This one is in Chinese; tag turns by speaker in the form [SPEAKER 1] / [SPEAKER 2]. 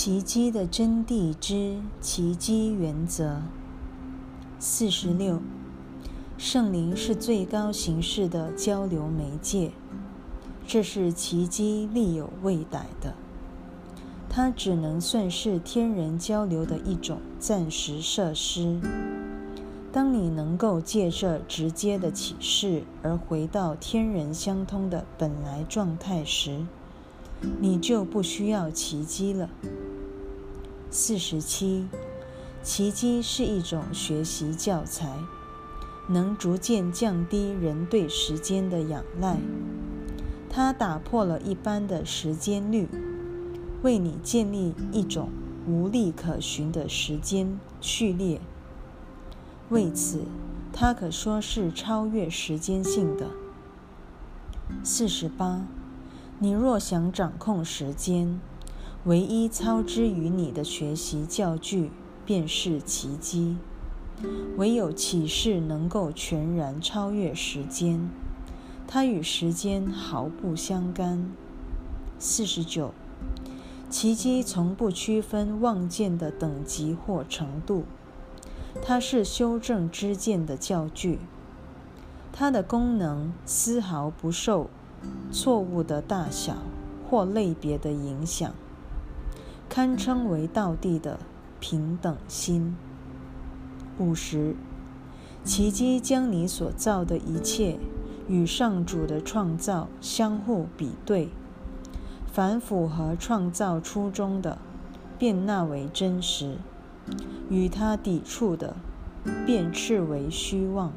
[SPEAKER 1] 奇迹的真谛之奇迹原则四十六，圣灵是最高形式的交流媒介，这是奇迹力有未逮的。它只能算是天人交流的一种暂时设施。当你能够借着直接的启示而回到天人相通的本来状态时，你就不需要奇迹了。四十七，奇迹是一种学习教材，能逐渐降低人对时间的仰赖。它打破了一般的时间律，为你建立一种无利可循的时间序列。为此，它可说是超越时间性的。四十八，你若想掌控时间。唯一操之于你的学习教具，便是奇迹。唯有启示能够全然超越时间，它与时间毫不相干。四十九，奇迹从不区分望见的等级或程度，它是修正之见的教具，它的功能丝毫不受错误的大小或类别的影响。堪称为道地的平等心。五十，奇迹将你所造的一切与上主的创造相互比对，凡符合创造初衷的，便纳为真实；与它抵触的，便斥为虚妄。